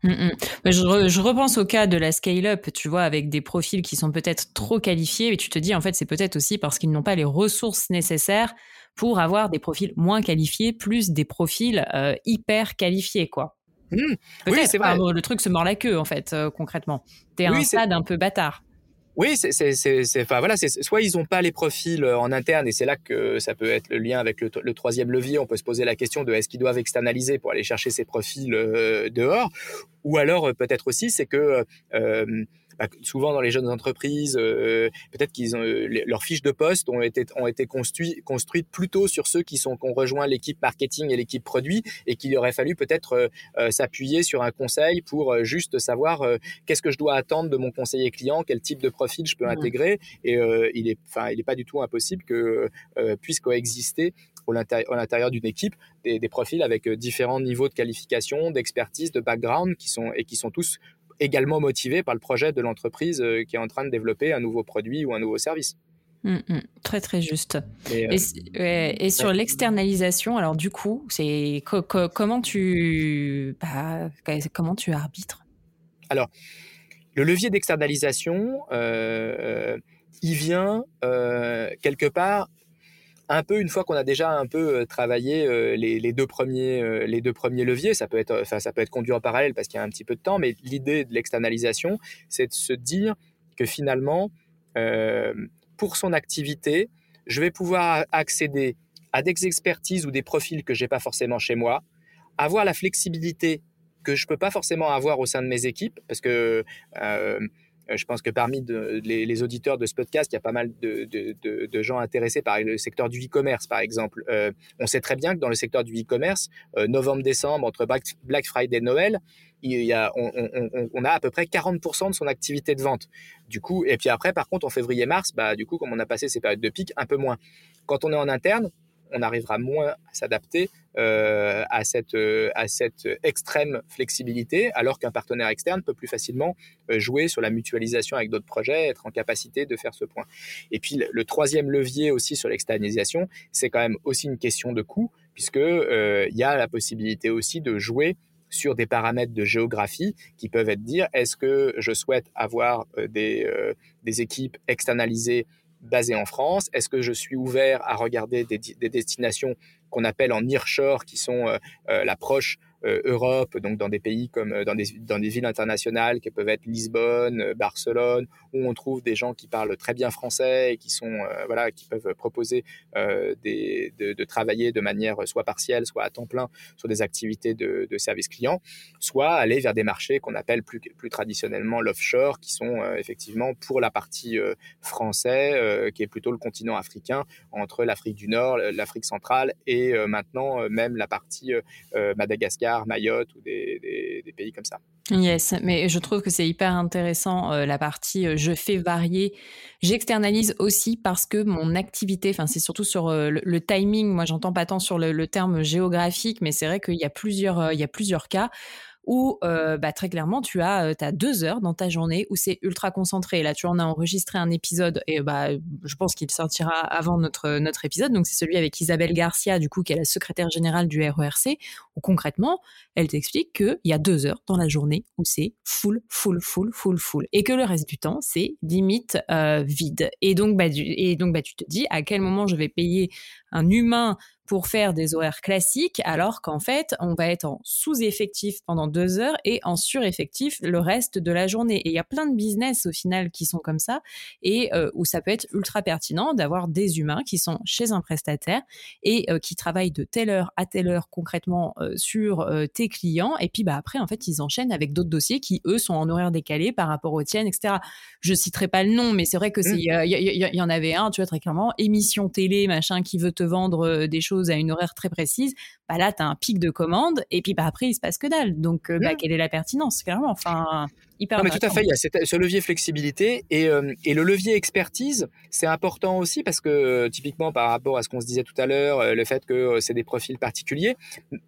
Mm, mm. Je, je, repense au cas de la scale-up, tu vois, avec des profils qui sont peut-être trop qualifiés, mais tu te dis, en fait, c'est peut-être aussi parce qu'ils n'ont pas les ressources nécessaires pour avoir des profils moins qualifiés, plus des profils euh, hyper qualifiés, quoi. Mmh. Oui, c'est vrai. le truc se mord la queue, en fait, euh, concrètement. T'es un stade un peu bâtard. Oui, c'est, enfin voilà, c'est soit ils n'ont pas les profils euh, en interne et c'est là que ça peut être le lien avec le, troisième levier. On peut se poser la question de est-ce qu'ils doivent externaliser pour aller chercher ces profils dehors, ou alors peut-être aussi c'est que bah, souvent dans les jeunes entreprises, euh, peut-être qu'ils ont euh, leurs fiches de poste ont été ont été construites construites plutôt sur ceux qui sont qui ont rejoint l'équipe marketing et l'équipe produit et qu'il aurait fallu peut-être euh, s'appuyer sur un conseil pour juste savoir qu'est-ce que je dois attendre de mon conseiller client, quel type de profil je peux mmh. intégrer et il est enfin il est pas du tout impossible que puisse coexister au l'intérieur d'une équipe des, des, profils avec différents niveaux de qualification, d'expertise, de background qui sont et qui sont tous également motivé par le projet de l'entreprise euh, qui est en train de développer un nouveau produit ou un nouveau service. Hum, hum, très très juste. Et, euh, sur l'externalisation, alors du coup, c'est comment tu bah, comment tu arbitres? Alors, le levier d'externalisation, euh, il vient quelque part un peu une fois qu'on a déjà un peu euh, travaillé euh, les, deux premiers euh, les deux premiers leviers ça peut être enfin ça peut être conduit en parallèle parce qu'il y a un petit peu de temps mais l'idée de l'externalisation c'est de se dire que finalement pour son activité je vais pouvoir accéder à des expertises ou des profils que j'ai pas forcément chez moi avoir la flexibilité que je peux pas forcément avoir au sein de mes équipes parce que je pense que parmi les, auditeurs de ce podcast, il y a pas mal de, gens intéressés par le secteur du e-commerce, par exemple. Euh, on sait très bien que dans le secteur du e-commerce, euh, novembre-décembre, entre Black Friday et Noël, il y a, on, a à peu près 40% de son activité de vente. Du coup, et puis après, par contre, en février-mars, bah, du coup, comme on a passé ces périodes de pic, un peu moins. Quand on est en interne, on arrivera moins à s'adapter euh, à, cette, euh, à cette extrême flexibilité, alors qu'un partenaire externe peut plus facilement euh, jouer sur la mutualisation avec d'autres projets, être en capacité de faire ce point. Et puis le, troisième levier aussi sur l'externalisation, c'est quand même aussi une question de coût, puisque il y a la possibilité aussi de jouer sur des paramètres de géographie qui peuvent être dire est-ce que je souhaite avoir des équipes externalisées basé en France. Est-ce que je suis ouvert à regarder des, des destinations qu'on appelle en nearshore, qui sont euh, euh, l'approche euh, Europe, donc dans des pays comme dans des, dans des villes internationales qui peuvent être Lisbonne, Barcelone, où on trouve des gens qui parlent très bien français et qui sont voilà qui peuvent proposer des, de, travailler de manière soit partielle, soit à temps plein sur des activités de, service client, soit aller vers des marchés qu'on appelle plus, traditionnellement l'offshore, qui sont effectivement pour la partie français, qui est plutôt le continent africain, entre l'Afrique du Nord, l'Afrique centrale et euh, maintenant euh, même la partie euh, Madagascar, Mayotte ou des, pays comme ça. Yes, mais je trouve que c'est hyper intéressant la partie je fais varier. J'externalise aussi parce que mon activité, enfin c'est surtout sur le, timing. Moi, j'entends pas tant sur le, le terme géographique, mais c'est vrai qu'il y a plusieurs, il y a plusieurs cas où euh, bah, très clairement, tu as, euh, deux heures dans ta journée où c'est ultra concentré. Là, tu en as enregistré un épisode et bah, je pense qu'il sortira avant notre, notre épisode. Donc, c'est celui avec Isabelle Garcia, du coup, qui est la secrétaire générale du RERC, où concrètement, elle t'explique qu'il y a deux heures dans la journée où c'est full, full, full, full, full. Et que le reste du temps, c'est limite euh, vide. Et donc, bah, et donc bah, tu te dis à quel moment je vais payer un humain pour faire des horaires classiques, alors qu'en fait, on va être en sous-effectif pendant deux heures et en sur-effectif le reste de la journée. Et il y a plein de business au final qui sont comme ça et euh, où ça peut être ultra pertinent d'avoir des humains qui sont chez un prestataire et euh, qui travaillent de telle heure à telle heure concrètement euh, sur tes clients. Et puis bah après, en fait, ils enchaînent avec d'autres dossiers qui eux sont en horaire décalé par rapport aux tiennes, etc. Je citerai pas le nom, mais c'est vrai que c'est mmh. il y, en avait un, tu vois très clairement, émission télé, machin, qui veut te vendre des choses à une horaire très précise, bah là, tu as un pic de commande et puis bah, après, il se passe que dalle. Donc, euh, bah, quelle est la pertinence, clairement? Enfin, hyper non, mais tout à fait, il y a ce levier flexibilité et, euh, et, le levier expertise, c'est important aussi parce que euh, typiquement par rapport à ce qu'on se disait tout à l'heure, le fait que c'est des profils particuliers,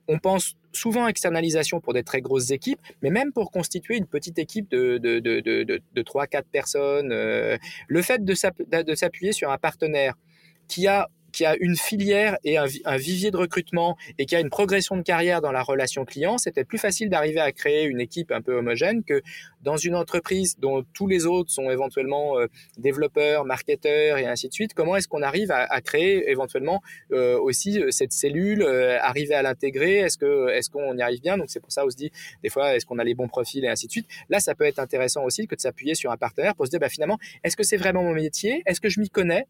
on pense souvent externalisation pour des très grosses équipes, mais même pour constituer une petite équipe de, de, de, de, de 3-4 personnes, le fait de s'appuyer sur un partenaire qui a qui a une filière et un, vivier de recrutement et qui a une progression de carrière dans la relation client, c'était plus facile d'arriver à créer une équipe un peu homogène que dans une entreprise dont tous les autres sont éventuellement euh, développeurs, marketeurs et ainsi de suite. Comment est-ce qu'on arrive à, créer éventuellement euh, aussi euh, cette cellule, arriver à l'intégrer? Est-ce est-ce qu'on y arrive bien? Donc c'est pour ça on se dit des fois est-ce qu'on a les bons profils et ainsi de suite. Là, ça peut être intéressant aussi que de s'appuyer sur un partenaire pour se dire bah, finalement est-ce que c'est vraiment mon métier? Est-ce que je m'y connais?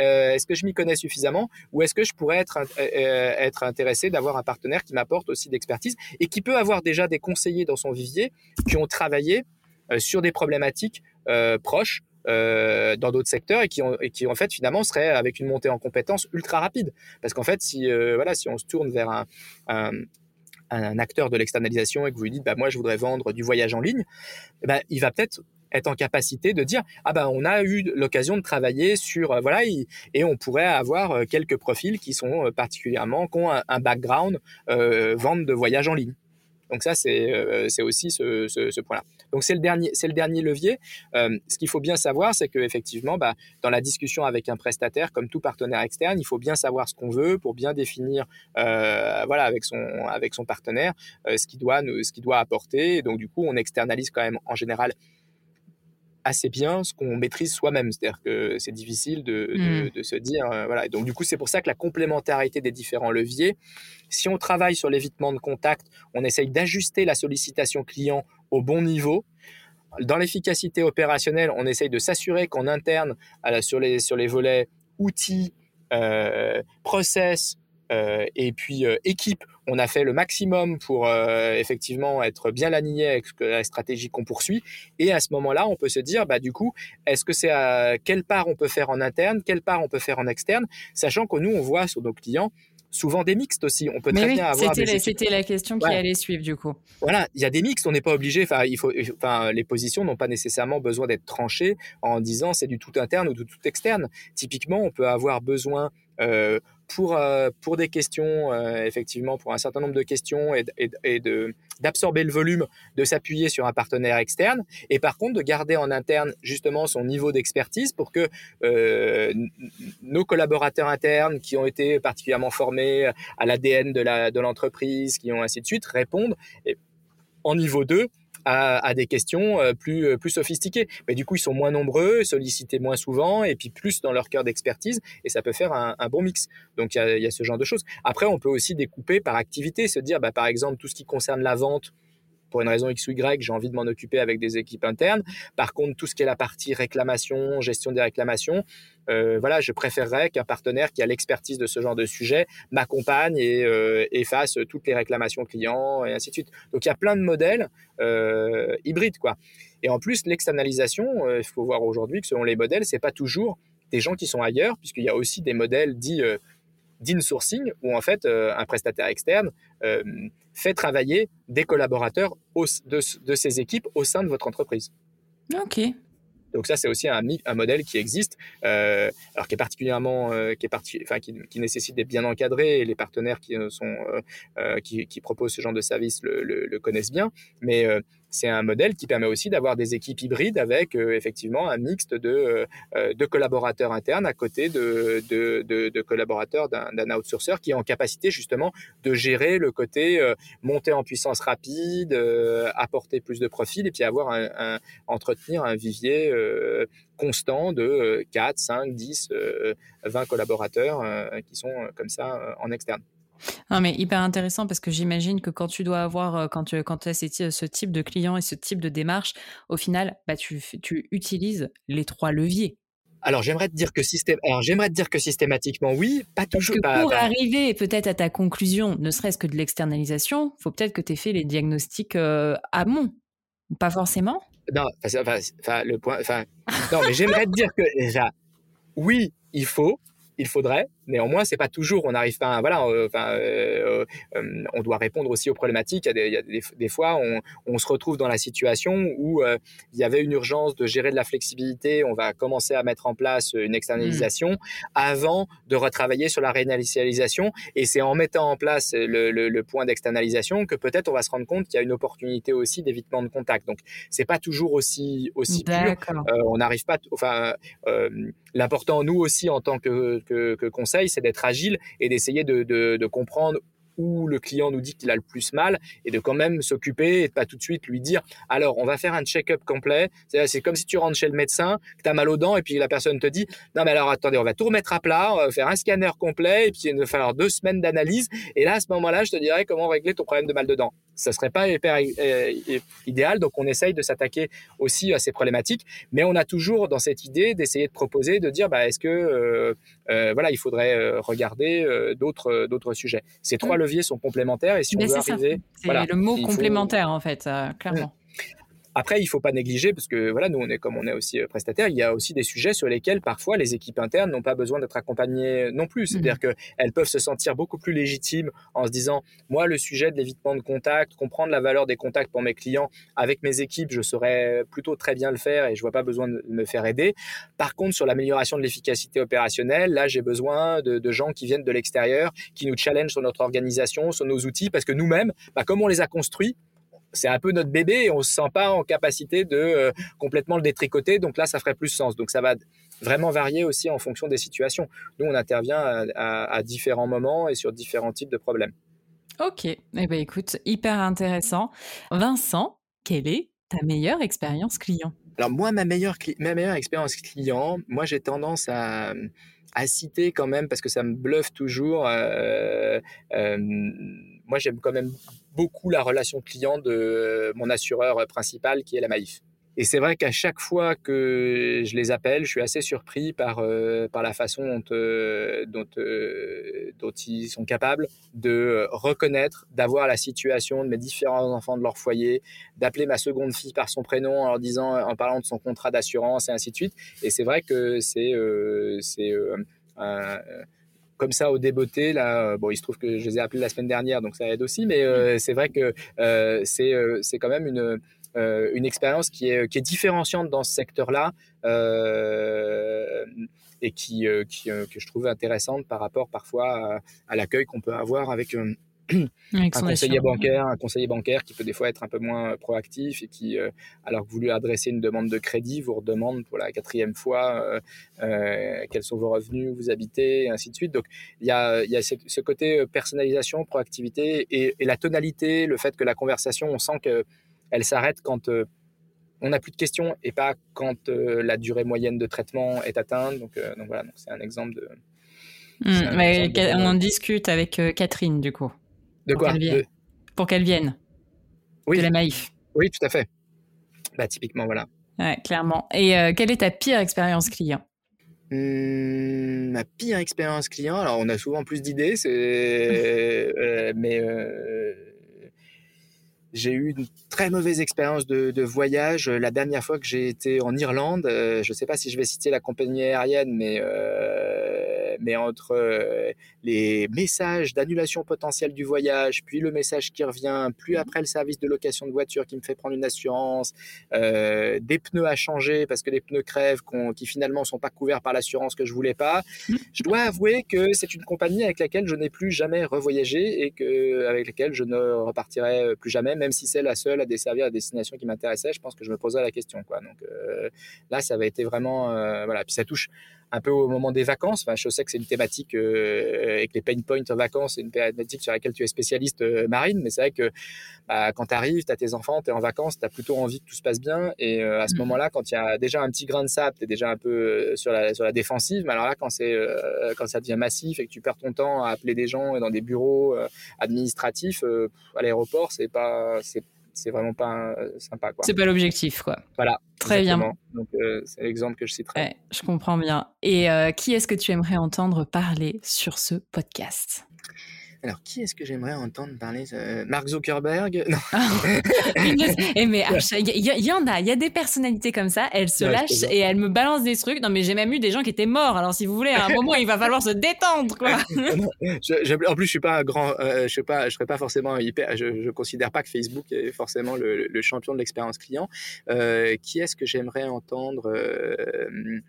Euh, est-ce que je m'y connais suffisamment ou est-ce que je pourrais être, euh, euh, être intéressé d'avoir un partenaire qui m'apporte aussi d'expertise et qui peut avoir déjà des conseillers dans son vivier qui ont travaillé sur des problématiques proches dans d'autres secteurs et qui, en fait finalement seraient avec une montée en compétences ultra rapide. Parce qu'en fait si voilà si on se tourne vers un acteur de l'externalisation et que vous lui dites bah moi je voudrais vendre du voyage en ligne eh ben, il va peut-être être en capacité de dire ah ben on a eu l'occasion de travailler sur euh, voilà et, on pourrait avoir euh, quelques profils qui sont euh, particulièrement qui ont un, background vente de voyage en ligne. Donc ça c'est c'est aussi ce, point-là. Donc c'est le dernier c'est le dernier levier. ce qu'il faut bien savoir c'est que effectivement bah, dans la discussion avec un prestataire comme tout partenaire externe il faut bien savoir ce qu'on veut pour bien définir voilà avec son avec son partenaire ce qu'il doit ce qu'il doit apporter. Donc du coup on externalise quand même en général assez bien ce qu'on maîtrise soi-même. C'est-à-dire que c'est difficile de, de, mmh. de, se dire. Euh, voilà. donc, du coup, c'est pour ça que la complémentarité des différents leviers, si on travaille sur l'évitement de contact, on essaye d'ajuster la sollicitation client au bon niveau. Dans l'efficacité opérationnelle, on essaye de s'assurer qu'en interne, sur, les, sur les volets outils, euh, process, euh, et puis euh, équipe, on a fait le maximum pour euh, effectivement être bien aligné avec la stratégie qu'on poursuit. Et à ce moment-là, on peut se dire, bah du coup, est-ce que c'est à quelle part on peut faire en interne, quelle part on peut faire en externe, sachant que nous on voit sur nos clients souvent des mixtes aussi. On peut très bien avoir. C'était la, question qui allait suivre du coup. Voilà, il y a des mixtes. On n'est pas obligé. Enfin, il faut. Enfin, les positions n'ont pas nécessairement besoin d'être tranchées en disant c'est du tout interne ou du tout externe. Typiquement, on peut avoir besoin euh, pour, euh, pour des questions, euh, effectivement, pour un certain nombre de questions et, et, d'absorber le volume, de s'appuyer sur un partenaire externe et par contre de garder en interne justement son niveau d'expertise pour que euh, nos collaborateurs internes qui ont été particulièrement formés à l'ADN de, la, de l'entreprise, qui ont ainsi de suite, répondent en niveau 2 à, des questions euh, plus, euh, plus sophistiquées. Mais du coup, ils sont moins nombreux, sollicités moins souvent, et puis plus dans leur cœur d'expertise, et ça peut faire un, bon mix. Donc, il y a, y a, ce genre de choses. Après, on peut aussi découper par activité, se dire, bah, par exemple, tout ce qui concerne la vente, pour une raison X ou Y, j'ai envie de m'en occuper avec des équipes internes. Par contre, tout ce qui est la partie réclamation, gestion des réclamations, euh, voilà, je préférerais qu'un partenaire qui a l'expertise de ce genre de sujet m'accompagne et, euh, fasse toutes les réclamations clients et ainsi de suite. Donc il y a plein de modèles euh, hybrides, quoi. Et en plus, l'externalisation, euh, il faut voir aujourd'hui que selon les modèles, c'est pas toujours des gens qui sont ailleurs, puisqu'il y a aussi des modèles dits d'insourcing où en fait un prestataire externe fait travailler des collaborateurs de, de ces équipes au sein de votre entreprise. Ok. Donc ça, c'est aussi un, un, modèle qui existe, euh, alors qui est particulièrement, euh, qui est parti, enfin qui, qui, nécessite d'être bien encadré. Et les partenaires qui sont, euh, euh qui, qui, proposent ce genre de service le, le, le connaissent bien. Mais euh, c'est un modèle qui permet aussi d'avoir des équipes hybrides avec euh, effectivement un mixte de, euh, euh, de collaborateurs internes à côté de, collaborateurs d'un outsourcer qui est en capacité justement de gérer le côté monter en puissance rapide, apporter plus de profils et puis avoir un, un entretenir un vivier constant de 4, 5, 10, 20 collaborateurs qui sont comme ça en externe. Non, mais hyper intéressant parce que j'imagine que quand tu dois avoir, euh, quand tu quand as ce type de client et ce type de démarche, au final, bah, tu, tu utilises les trois leviers. Alors j'aimerais te dire que. Alors j'aimerais te dire que systématiquement oui, pas toujours. Parce que pour arriver peut-être à ta conclusion, ne serait-ce que de l'externalisation, faut peut-être que tu aies fait les diagnostics euh, amont, pas forcément. Non, enfin, le point, non, mais j'aimerais te dire que déjà, oui, il faut, il faudrait, Néanmoins, c'est pas toujours, on n'arrive pas, à, voilà, euh, enfin, euh, euh, on doit répondre aussi aux problématiques. Il y a des, des, fois, on, on, se retrouve dans la situation où il y avait une urgence de gérer de la flexibilité. On va commencer à mettre en place une externalisation mmh. avant de retravailler sur la réinitialisation. Et c'est en mettant en place le, le, le point d'externalisation que peut-être on va se rendre compte qu'il y a une opportunité aussi d'évitement de contact. Donc, c'est pas toujours aussi aussi pur. on n'arrive pas, enfin, l'important nous aussi en tant que, que, que conseil c'est d'être agile et d'essayer de, de, de comprendre où le client nous dit qu'il a le plus mal et de quand même s'occuper et de pas tout de suite lui dire alors on va faire un check-up complet. C'est comme si tu rentres chez le médecin, que tu as mal aux dents et puis la personne te dit non mais alors attendez, on va tout remettre à plat, faire un scanner complet et puis il va falloir deux semaines d'analyse et là à ce moment-là je te dirais comment régler ton problème de mal de dents ça serait pas hyper euh, idéal. Donc, on essaye de s'attaquer aussi à ces problématiques, mais on a toujours dans cette idée d'essayer de proposer, de dire, bah, est-ce que, euh, euh, voilà, il faudrait regarder d'autres sujets. Ces trois leviers sont complémentaires et si on veut arriver, c'est le mot complémentaire en fait, clairement. Après, il faut pas négliger parce que voilà, nous on est comme on est aussi euh, prestataire, il y a aussi des sujets sur lesquels parfois les équipes internes n'ont pas besoin d'être accompagnées non plus. C'est-à-dire mmh. qu'elles peuvent se sentir beaucoup plus légitimes en se disant moi le sujet de l'évitement de contact, comprendre la valeur des contacts pour mes clients avec mes équipes, je saurais plutôt très bien le faire et je vois pas besoin de me faire aider. Par contre, sur l'amélioration de l'efficacité opérationnelle, là j'ai besoin de, de, gens qui viennent de l'extérieur, qui nous challenge sur notre organisation, sur nos outils, parce que nous-mêmes, bah, comme on les a construits, c'est un peu notre bébé et on se sent pas en capacité de euh, complètement le détricoter. Donc là, ça ferait plus sens. Donc ça va vraiment varier aussi en fonction des situations. Nous, on intervient à, différents moments et sur différents types de problèmes. Ok, eh ben, écoute, hyper intéressant. Vincent, quelle est ta meilleure expérience client? Alors moi, ma meilleure, ma meilleure expérience client, moi j'ai tendance à, à citer quand même, parce que ça me bluffe toujours, euh, euh, moi j'aime quand même beaucoup la relation client de mon assureur principal qui est la Maïf. Et c'est vrai qu'à chaque fois que je les appelle, je suis assez surpris par, euh, par la façon dont, euh, dont, euh, dont, ils sont capables de reconnaître, d'avoir la situation de mes différents enfants de leur foyer, d'appeler ma seconde fille par son prénom en leur disant, en parlant de son contrat d'assurance et ainsi de suite. Et c'est vrai que c'est comme ça au débeauté là bon il se trouve que je les ai appelés la semaine dernière donc ça aide aussi mais c'est vrai que c'est c'est quand même une euh, une expérience qui est, qui est différenciante dans ce secteur-là euh, et qui, euh, qui que je trouve intéressante par rapport parfois à, l'accueil qu'on peut avoir avec un conseiller bancaire, un conseiller bancaire qui peut des fois être un peu moins proactif et qui, alors que vous lui adressez une demande de crédit, vous redemande pour la quatrième fois quels sont vos revenus, où vous habitez, et ainsi de suite. Donc il y a, y a ce, côté personnalisation, proactivité et, et, la tonalité, le fait que la conversation, on sent que elle s'arrête quand euh, on n'a plus de questions et pas quand euh, la durée moyenne de traitement est atteinte. Donc, euh, donc voilà, c'est un exemple de. Hmm, mais on en discute avec Catherine du coup. De quoi Pour qu'elle vienne. Oui. De la Maïf. Oui, tout à fait. Bah, typiquement, voilà. Ouais, clairement. Et quelle est ta pire expérience client? Mmh, Ma pire expérience client, alors on a souvent plus d'idées, mais j'ai eu une très mauvaise expérience de, voyage. La dernière fois que j'ai été en Irlande, euh, je ne sais pas si je vais citer la compagnie aérienne, mais euh, mais entre euh, les messages d'annulation potentielle du voyage, puis le message qui revient, puis après le service de location de voiture qui me fait prendre une assurance, euh, des pneus à changer parce que les pneus crèvent, qui finalement sont pas couverts par l'assurance que je voulais pas, je dois avouer que c'est une compagnie avec laquelle je n'ai plus jamais revoyagé et que, avec laquelle je ne repartirai plus jamais, si c'est la seule à desservir la destination qui m'intéressait. Je pense que je me poserai la question. Donc euh, là, ça va été vraiment, voilà. Puis ça touche un peu au moment des vacances. Enfin, je sais que c'est une thématique euh, avec les pain points en vacances, c'est une thématique sur laquelle tu es spécialiste euh, marine, mais c'est vrai que bah, quand tu arrives, tu as tes enfants, tu es en vacances, tu as plutôt envie que tout se passe bien. Et euh, à ce mmh. moment-là, quand il y a déjà un petit grain de sable, tu es déjà un peu sur la, sur la défensive. Mais alors là, quand, c'est, quand ça devient massif et que tu perds ton temps à appeler des gens dans des bureaux administratifs, à l'aéroport, c'est pas, c'est c'est vraiment pas euh, sympa. C'est pas l'objectif, quoi. Voilà. Très bien. Donc, euh, c'est l'exemple que je citerai. je comprends bien. Et euh, qui est-ce que tu aimerais entendre parler sur ce podcast? Alors, qui est-ce que j'aimerais entendre parler Mark Zuckerberg? Non. Mais il y, en a, il y a des personnalités comme ça, elles se lâchent et elles me balancent des trucs. Non, mais j'ai même eu des gens qui étaient morts. Alors, si vous voulez, à un moment, il va falloir se détendre, quoi. en plus, je suis pas un grand, euh, je suis pas, je serais pas forcément hyper. Je, je considère pas que Facebook est forcément le, champion de l'expérience client. Euh, qui est-ce que j'aimerais entendre euh,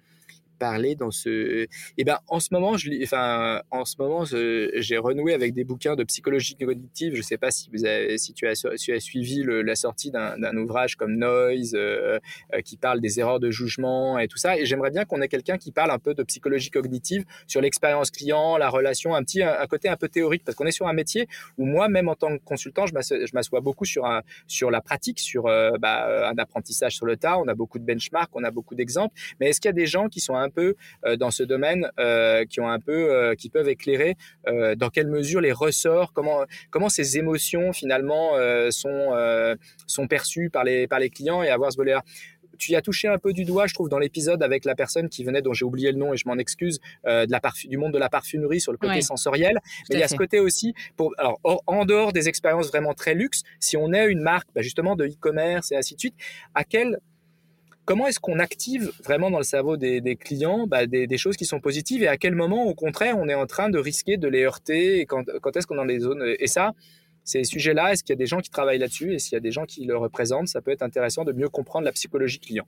parler dans ce Eh ben, en ce moment, enfin, en ce moment, j'ai renoué avec des bouquins de psychologie cognitive. Je sais pas si vous si tu as, suivi la sortie d'un ouvrage comme Noise, euh, euh, qui parle des erreurs de jugement et tout ça. Et j'aimerais bien qu'on ait quelqu'un qui parle un peu de psychologie cognitive sur l'expérience client, la relation, un petit, un, côté un peu théorique, parce qu'on est sur un métier où moi, même en tant que consultant, je m'assois beaucoup sur sur la pratique, sur euh, bah, un apprentissage sur le tas. On a beaucoup de benchmarks, on a beaucoup d'exemples. Mais est-ce qu'il y a des gens qui sont un peu dans ce domaine, qui ont un peu, qui peuvent éclairer dans quelle mesure les ressorts, comment, comment ces émotions finalement sont, sont perçues par les, par les clients et avoir ce volet-là. Tu y as touché un peu du doigt, je trouve, dans l'épisode avec la personne qui venait, dont j'ai oublié le nom et je m'en excuse, de la du monde de la parfumerie sur le côté sensoriel. Mais il y a ce côté aussi, pour, alors, en dehors des expériences vraiment très luxe, si on est une marque, bah, justement, de e-commerce et ainsi de suite, à quel comment est-ce qu'on active vraiment dans le cerveau des, clients bah, des, choses qui sont positives et à quel moment, au contraire, on est en train de risquer de les heurter et quand, est-ce qu'on est dans les zones. Et ça, ces sujets-là, est-ce qu'il y a des gens qui travaillent là-dessus? Et s'il y a des gens qui le représentent, ça peut être intéressant de mieux comprendre la psychologie client.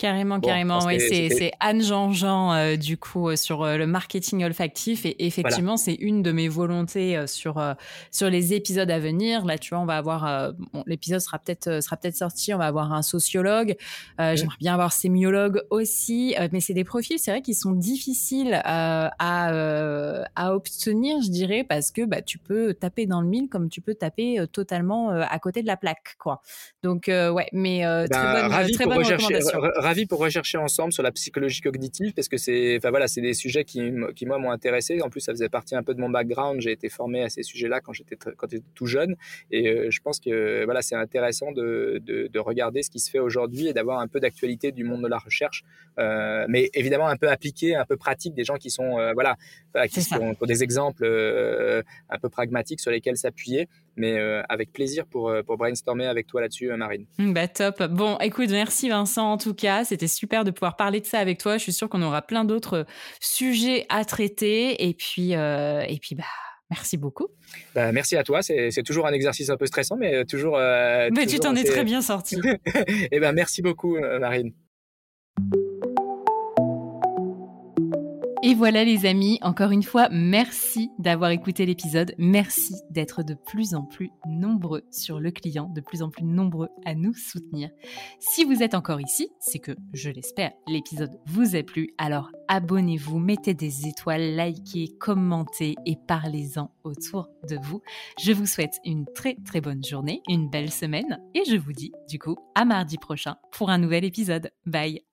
Carrément, carrément. Oui, c'est Anne Jean-Jean, euh, du coup, euh, sur euh, le marketing olfactif. Et effectivement, c'est une de mes volontés sur, sur les épisodes à venir. Là, tu vois, on va avoir, l'épisode sera peut-être sera peut-être sorti, on va avoir un sociologue. J'aimerais bien avoir sémiologue aussi. mais c'est des profils, c'est vrai, qui sont difficiles à, à obtenir, je dirais, parce que bah, tu peux taper dans le mille comme tu peux taper totalement à côté de la plaque, quoi. Donc, ouais, mais très bah, bonne, très bonne recommandation ravi pour rechercher ensemble sur la psychologie cognitive parce que c'est, enfin voilà, c'est des sujets qui, qui moi m'ont intéressé. En plus, ça faisait partie un peu de mon background. J'ai été formé à ces sujets-là quand j'étais quand j'étais tout jeune, et euh, je pense que voilà, c'est intéressant de, de, de, regarder ce qui se fait aujourd'hui et d'avoir un peu d'actualité du monde de la recherche, euh, mais évidemment un peu appliqué, un peu pratique, des gens qui sont euh, voilà, qui ont, des exemples euh, un peu pragmatiques sur lesquels s'appuyer mais euh, avec plaisir pour, euh, pour brainstormer avec toi là-dessus, Marine. Mmh, bah top. Bon, écoute, merci Vincent en tout cas. C'était super de pouvoir parler de ça avec toi. Je suis sûre qu'on aura plein d'autres sujets à traiter. Et puis, et puis bah. Merci beaucoup. Bah, merci à toi. C'est toujours un exercice un peu stressant, mais toujours. mais tu t'en es très bien sorti. et eh ben, merci beaucoup, Marine. Et voilà les amis, encore une fois, merci d'avoir écouté l'épisode. Merci d'être de plus en plus nombreux sur le client, de plus en plus nombreux à nous soutenir. Si vous êtes encore ici, c'est que, je l'espère, l'épisode vous a plu. Alors abonnez-vous, mettez des étoiles, likez, commentez et parlez-en autour de vous. Je vous souhaite une très très bonne journée, une belle semaine et je vous dis du coup à mardi prochain pour un nouvel épisode. Bye